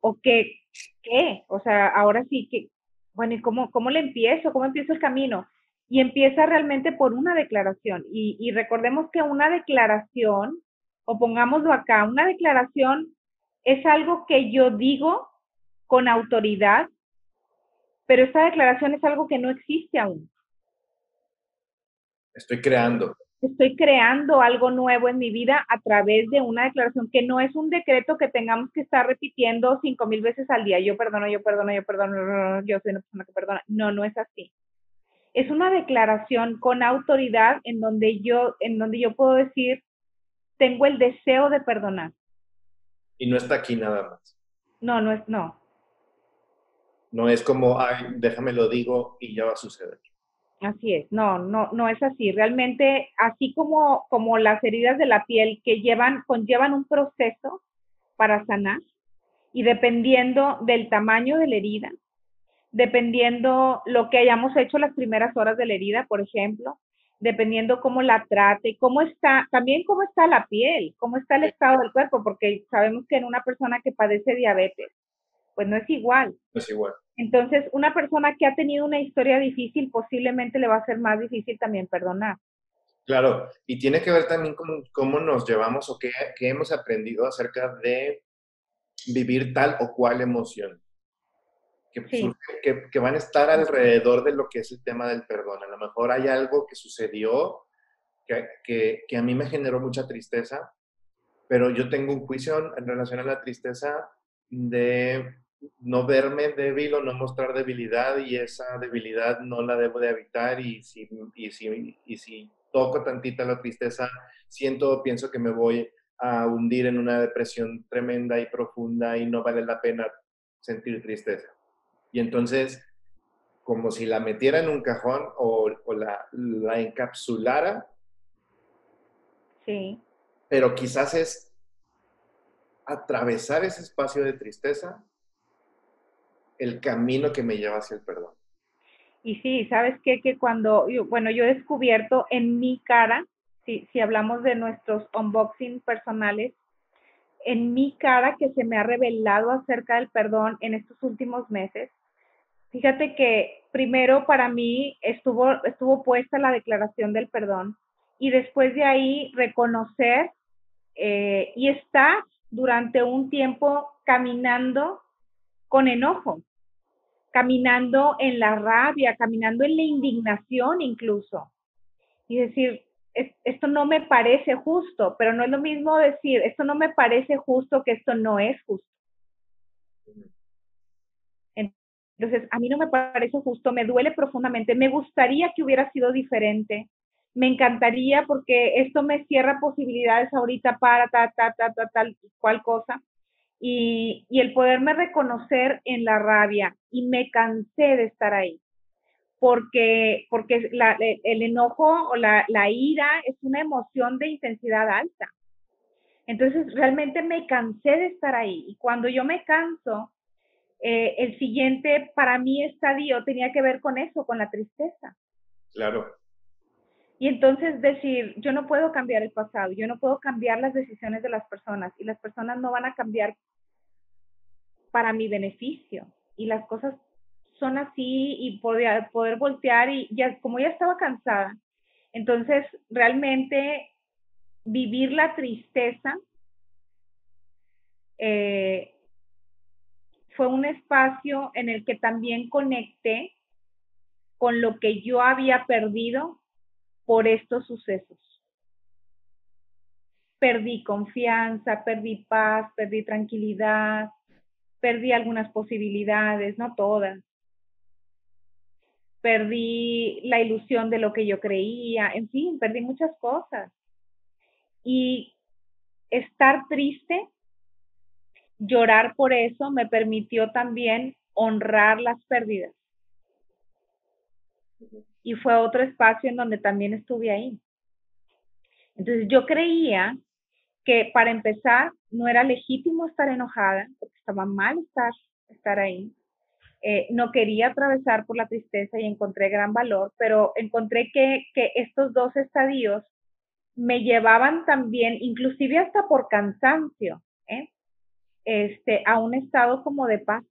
¿O qué? ¿Qué? O sea, ahora sí que, bueno, ¿y cómo, cómo le empiezo? ¿Cómo empiezo el camino? Y empieza realmente por una declaración. Y, y recordemos que una declaración, o pongámoslo acá, una declaración es algo que yo digo con autoridad, pero esta declaración es algo que no existe aún. Estoy creando. Estoy creando algo nuevo en mi vida a través de una declaración que no es un decreto que tengamos que estar repitiendo cinco mil veces al día. Yo perdono, yo perdono, yo perdono, yo soy una persona que perdona. No, no es así. Es una declaración con autoridad en donde yo, en donde yo puedo decir, tengo el deseo de perdonar y no está aquí nada más. No, no es, no. No es como, ay, déjame lo digo y ya va a suceder. Así es, no, no, no es así. Realmente, así como, como las heridas de la piel que llevan, conllevan un proceso para sanar y dependiendo del tamaño de la herida, dependiendo lo que hayamos hecho las primeras horas de la herida, por ejemplo, dependiendo cómo la trate, cómo está, también cómo está la piel, cómo está el estado del cuerpo, porque sabemos que en una persona que padece diabetes, pues no es igual. No es igual. Entonces, una persona que ha tenido una historia difícil posiblemente le va a ser más difícil también perdonar. Claro, y tiene que ver también con cómo nos llevamos o qué, qué hemos aprendido acerca de vivir tal o cual emoción que, que, van a estar alrededor de lo que es el tema del perdón. A lo mejor hay algo que sucedió que, que, a mí me generó mucha tristeza, pero yo tengo un juicio en relación a la tristeza de no verme débil o no mostrar debilidad y esa debilidad no la debo de evitar y si, y si, y si toco tantita la tristeza, siento, pienso que me voy a hundir en una depresión tremenda y profunda y no vale la pena sentir tristeza. Y entonces, como si la metiera en un cajón o, la, la, encapsulara. Sí. Pero quizás es atravesar ese espacio de tristeza el camino que me lleva hacia el perdón. Y sí, ¿sabes qué? Que cuando, bueno, yo he descubierto en mi cara, si, si hablamos de nuestros unboxing personales, en mi cara que se me ha revelado acerca del perdón en estos últimos meses. Fíjate que primero para mí estuvo, estuvo puesta la declaración del perdón y después de ahí reconocer eh, y estar durante un tiempo caminando con enojo, caminando en la rabia, caminando en la indignación incluso. Y decir, esto no me parece justo, pero no es lo mismo decir, esto no me parece justo que esto no es justo. Entonces, a mí no me parece justo, me duele profundamente, me gustaría que hubiera sido diferente, me encantaría porque esto me cierra posibilidades ahorita para tal, tal, tal, tal, tal, cual cosa. Y, y el poderme reconocer en la rabia y me cansé de estar ahí porque, porque el enojo o la, ira es una emoción de intensidad alta. Entonces, realmente me cansé de estar ahí. Y cuando yo me canso, eh, el siguiente para mí estadio tenía que ver con eso, con la tristeza. Claro. Y entonces decir, yo no puedo cambiar el pasado, yo no puedo cambiar las decisiones de las personas y las personas no van a cambiar para mi beneficio y las cosas son así y poder, poder voltear y ya, como ya estaba cansada, entonces realmente vivir la tristeza eh, fue un espacio en el que también conecté con lo que yo había perdido por estos sucesos. Perdí confianza, perdí paz, perdí tranquilidad, perdí algunas posibilidades, no todas perdí la ilusión de lo que yo creía, en fin, perdí muchas cosas. Y estar triste, llorar por eso, me permitió también honrar las pérdidas. Y fue otro espacio en donde también estuve ahí. Entonces yo creía que para empezar no era legítimo estar enojada, porque estaba mal estar, estar ahí eh, no quería atravesar por la tristeza y encontré gran valor, pero encontré que, estos dos estadios me llevaban también, inclusive hasta por cansancio. Este, a un estado como de paz,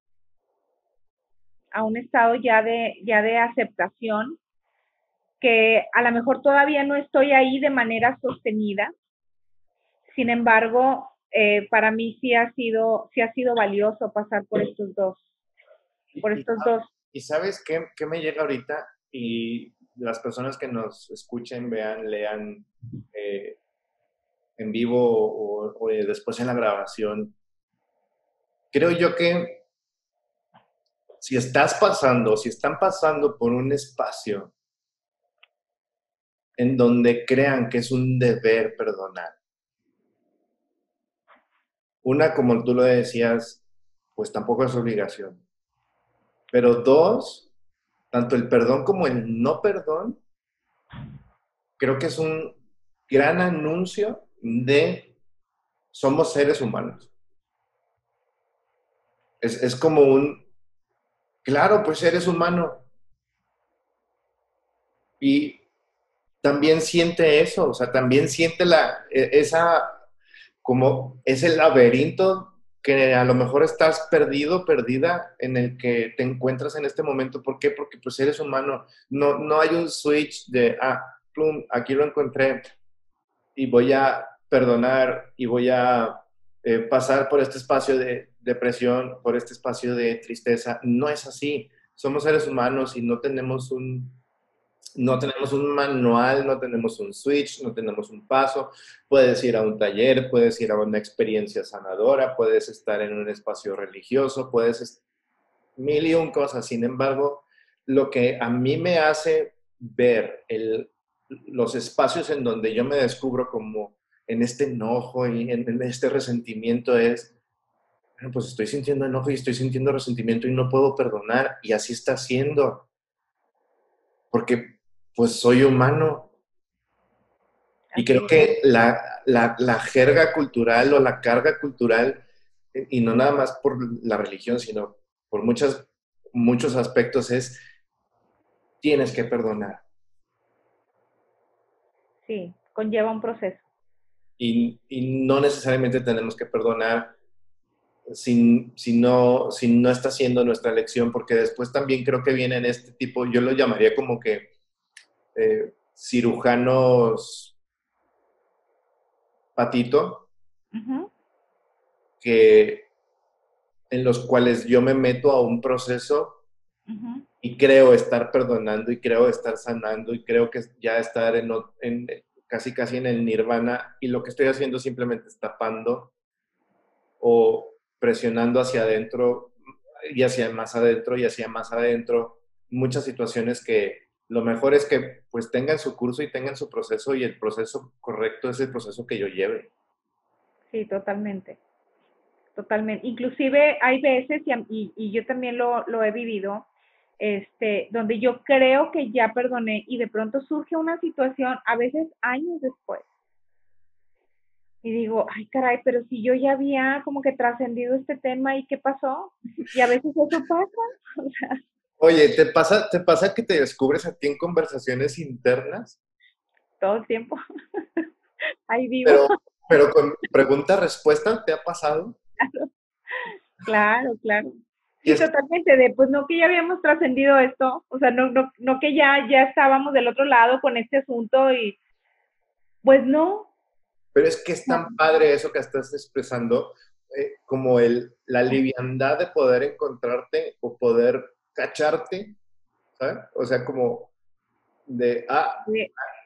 a un estado ya de, ya de aceptación, que a lo mejor todavía no estoy ahí de manera sostenida, sin embargo, eh, para mí sí ha sido, sí ha sido valioso pasar por estos dos por estos dos. ¿Y sabes qué, qué me llega ahorita? Y las personas que nos escuchen, vean, lean eh, en vivo o, o, después en la grabación, creo yo que si estás pasando, si están pasando por un espacio en donde crean que es un deber perdonar, una, como tú lo decías, pues tampoco es obligación. Pero dos, tanto el perdón como el no perdón, creo que es un gran anuncio de somos seres humanos. Es, como un, claro, pues eres humano. Y también siente eso, o sea, también siente la, e, esa, como ese laberinto que a lo mejor estás perdido, perdida en el que te encuentras en este momento. ¿Por qué? Porque pues eres humano. No, no hay un switch de, ah, plum, aquí lo encontré y voy a perdonar y voy a eh, pasar por este espacio de depresión, por este espacio de tristeza. No es así. Somos seres humanos y no tenemos un, No tenemos un manual, no tenemos un switch, no tenemos un paso. Puedes ir a un taller, puedes ir a una experiencia sanadora, puedes estar en un espacio religioso, puedes mil y un cosas. Sin embargo, lo que a mí me hace ver los espacios en donde yo me descubro como en este enojo y en, este resentimiento es, bueno, pues estoy sintiendo enojo y estoy sintiendo resentimiento y no puedo perdonar y así está siendo. Porque pues soy humano. Y creo que la, la, la jerga cultural o la carga cultural, eh, y no nada más por la religión, sino por muchas, muchos aspectos, es tienes que perdonar Sí, conlleva un proceso. Y, no necesariamente tenemos que perdonar si, si, no, si no está siendo nuestra elección, porque después también creo que vienen este tipo, yo lo llamaría como que eh, cirujanos patito, que en los cuales yo me meto a un proceso y creo estar perdonando y creo estar sanando y creo que ya estar en, casi casi en el nirvana y lo que estoy haciendo simplemente es tapando o presionando hacia adentro y hacia más adentro y hacia más adentro muchas situaciones que lo mejor es que pues tengan su curso y tengan su proceso y el proceso correcto es el proceso que yo lleve. Sí, totalmente. Totalmente. Inclusive hay veces, y, y yo también lo, lo he vivido, este, donde yo creo que ya perdoné y de pronto surge una situación, a veces años después. Y digo, ay caray, pero si yo ya había como que trascendido este tema y qué pasó, y a veces eso pasa. Oye, ¿te pasa, ¿te pasa que te descubres a ti en conversaciones internas? Todo el tiempo. Ahí vivo. Pero, pero con pregunta-respuesta, ¿te ha pasado? Claro, claro. claro. Sí, totalmente, de pues no que ya habíamos trascendido esto, o sea, no, no, no que ya, ya estábamos del otro lado con este asunto y pues no. Pero es que es tan padre eso que estás expresando, eh, como el, la liviandad de poder encontrarte o poder cacharte, ¿sabes? O sea, como de, ah,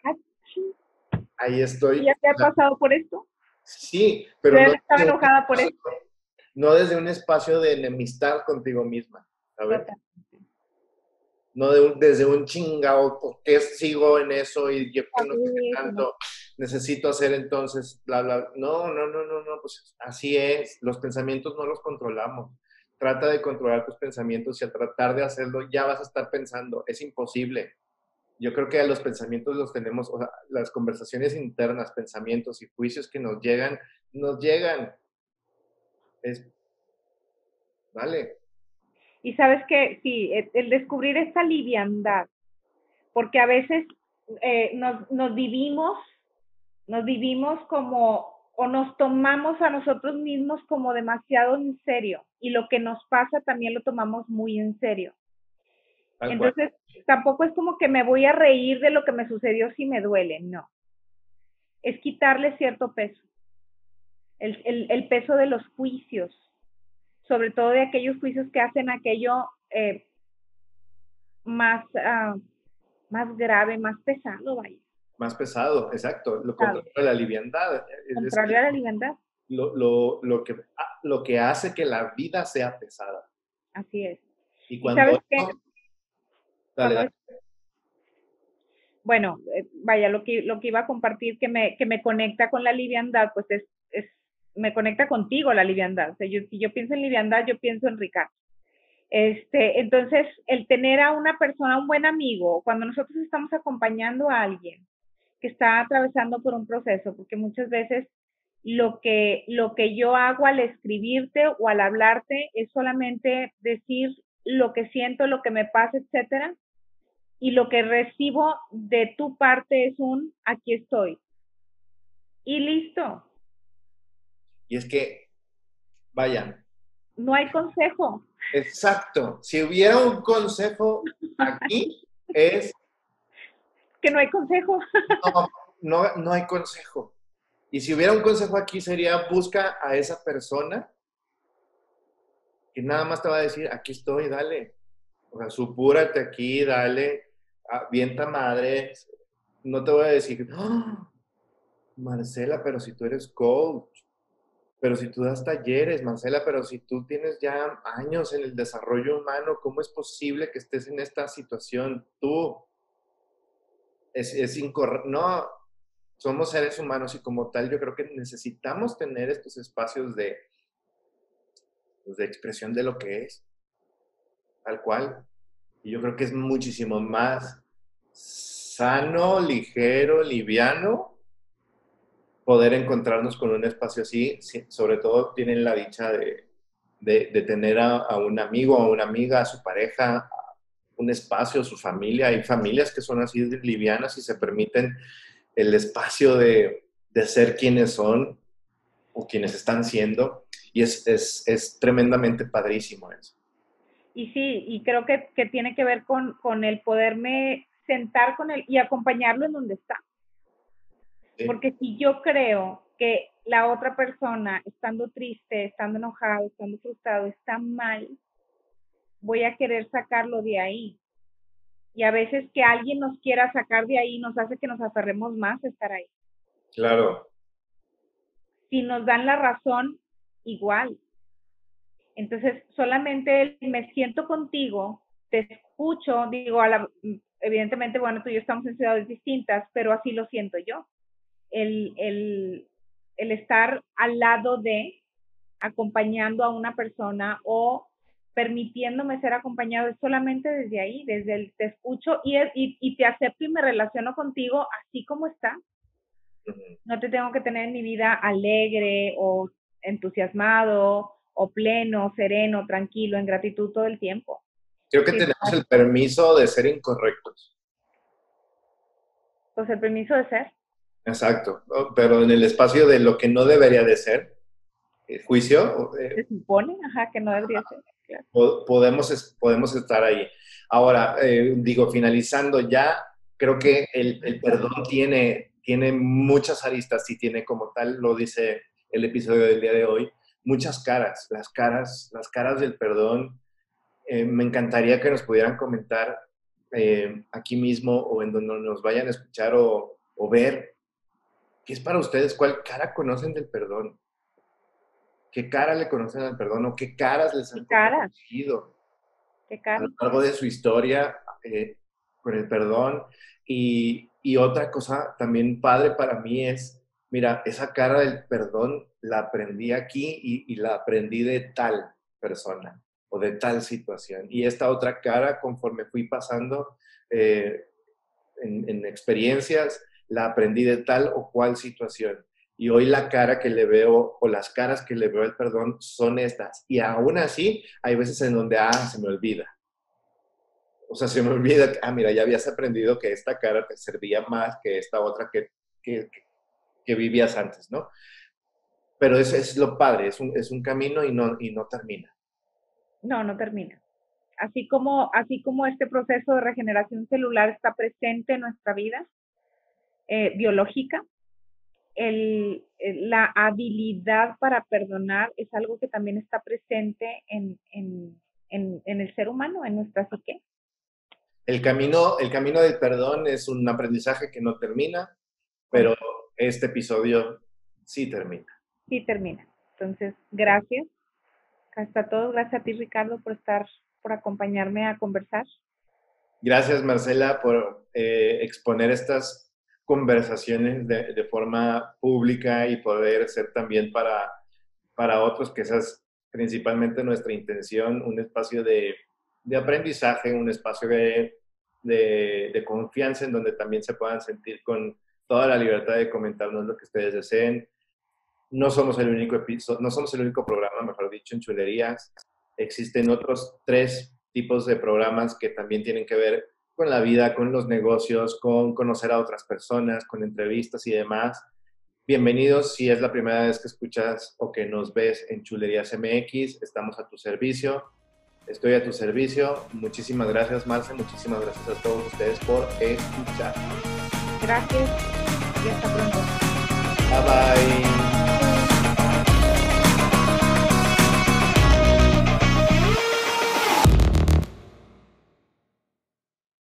ah ahí estoy. ¿Ya te ha pasado por esto? Sí, pero... no estaba enojada por esto no desde un espacio de enemistad contigo misma, ¿sabes? No desde un chingado, ¿por qué sigo en eso y yo no tanto necesito hacer entonces, bla, bla? No, no, no, no, no, pues así es, los pensamientos no los controlamos. Trata de controlar tus pensamientos y al tratar de hacerlo ya vas a estar pensando, es imposible. Yo creo que los pensamientos los tenemos, o sea, las conversaciones internas, pensamientos y juicios que nos llegan, nos llegan es, vale. Y sabes que sí, el descubrir esta liviandad, porque a veces eh, nos, nos vivimos, nos vivimos como, o nos tomamos a nosotros mismos como demasiado en serio, y lo que nos pasa también lo tomamos muy en serio. Entonces, tampoco es como que me voy a reír de lo que me sucedió si me duele, no. Es quitarle cierto peso el, peso de los juicios, sobre todo de aquellos juicios que hacen aquello eh, más, ah, más grave, más pesado, vaya. Más pesado, exacto. Lo contrario a la liviandad. Contrario a la liviandad. Lo, lo, que, ah, lo que hace que la vida sea pesada. Así es. Y cuando... ¿Sabes qué? Bueno, eh, vaya, lo que, lo que iba a compartir que me, que me conecta con la liviandad, pues es, es me conecta contigo la liviandad. Si yo pienso en liviandad, yo pienso en Ricardo. Este, entonces, el tener a una persona, un buen amigo, cuando nosotros estamos acompañando a alguien que está atravesando por un proceso, porque muchas veces lo que, lo que yo hago al escribirte o al hablarte es solamente decir lo que siento, lo que me pasa, etcétera, y lo que recibo de tu parte es un aquí estoy. Y listo, y es que, vayan. No hay consejo. Exacto. Si hubiera un consejo aquí, es... Que no hay consejo. No, no, no hay consejo. Y si hubiera un consejo aquí sería busca a esa persona que nada más te va a decir, aquí estoy, dale. O sea, supúrate aquí, dale, avienta madre, no te voy a decir, ¡Ah! Marcela, pero si tú eres coach, pero si tú das talleres, Marcela, pero si tú tienes ya años en el desarrollo humano, ¿cómo es posible que estés en esta situación? Tú, es, es incorrecto. No, somos seres humanos y como tal yo creo que necesitamos tener estos espacios de, pues, de expresión de lo que es, tal cual. Y yo creo que es muchísimo más sano, ligero, liviano poder encontrarnos con un espacio así. Sobre todo tienen la dicha de, de, tener a, un amigo, a una amiga, a su pareja, un espacio, su familia. Hay familias que son así livianas y se permiten el espacio de, de ser quienes son o quienes están siendo. Y es, es, es tremendamente padrísimo eso. Y sí, y creo que, que tiene que ver con, con, el poderme sentar con él y acompañarlo en donde está. Sí. Porque si yo creo que la otra persona, estando triste, estando enojado, estando frustrado, está mal, voy a querer sacarlo de ahí. Y a veces que alguien nos quiera sacar de ahí nos hace que nos aferremos más a estar ahí. Claro. Si nos dan la razón, igual. Entonces, solamente me siento contigo, te escucho, digo, a la, evidentemente, bueno, tú y yo estamos en ciudades distintas, pero así lo siento yo. El, el, el estar al lado de, acompañando a una persona o permitiéndome ser acompañado es solamente desde ahí, desde el te escucho y, y, y te acepto y me relaciono contigo así como está. No te tengo que tener en mi vida alegre o entusiasmado o pleno, sereno, tranquilo, en gratitud todo el tiempo. Creo que sí, tenemos el permiso de ser incorrectos. Pues el permiso de ser. Exacto, pero en el espacio de lo que no debería de ser, el juicio. Eh, Se supone, ajá, que no debería ser. Claro. Podemos, podemos estar ahí. Ahora, eh, digo, finalizando ya, creo que el, el, perdón tiene, tiene muchas aristas y tiene como tal, lo dice el episodio del día de hoy, muchas caras. Las caras, las caras del perdón. Eh, me encantaría que nos pudieran comentar eh, aquí mismo o en donde nos vayan a escuchar o, o ver qué es para ustedes, cuál cara conocen del perdón qué cara le conocen al perdón o qué caras les han conocido ¿Qué cara? a lo largo de su historia eh, con el perdón. Y, y, otra cosa también padre para mí es, mira, esa cara del perdón la aprendí aquí y, y la aprendí de tal persona o de tal situación. Y esta otra cara, conforme fui pasando eh, en, en experiencias, la aprendí de tal o cual situación y hoy la cara que le veo o las caras que le veo al perdón son estas. Y aún así, hay veces en donde, ah, se me olvida. O sea, se me olvida, ah, mira, ya habías aprendido que esta cara te servía más que esta otra que, que, que vivías antes, ¿no? Pero eso es lo padre, es un, es un camino y no, y no termina. No, no termina. Así como, así como este proceso de regeneración celular está presente en nuestra vida eh, biológica, el, la habilidad para perdonar es algo que también está presente en, en, en, en, el ser humano, en nuestra psique. El camino, el camino del perdón es un aprendizaje que no termina, pero este episodio sí termina. Sí termina. Entonces, gracias. Hasta todo. Gracias a ti, Ricardo, por estar, por acompañarme a conversar. Gracias, Marcela, por eh, exponer estas conversaciones de, de, forma pública y poder ser también para, para otros, que esa es principalmente nuestra intención, un espacio de, de aprendizaje, un espacio de, de, confianza en donde también se puedan sentir con toda la libertad de comentarnos lo que ustedes deseen. No somos el único no somos el único programa, mejor dicho, en chulerías. Existen otros tres tipos de programas que también tienen que ver con la vida, con los negocios, con conocer a otras personas, con entrevistas y demás. Bienvenidos si es la primera vez que escuchas o que nos ves en Chulerías MX. Estamos a tu servicio. Estoy a tu servicio. Muchísimas gracias, Marce. Muchísimas gracias a todos ustedes por escuchar. Gracias y hasta pronto. Bye bye.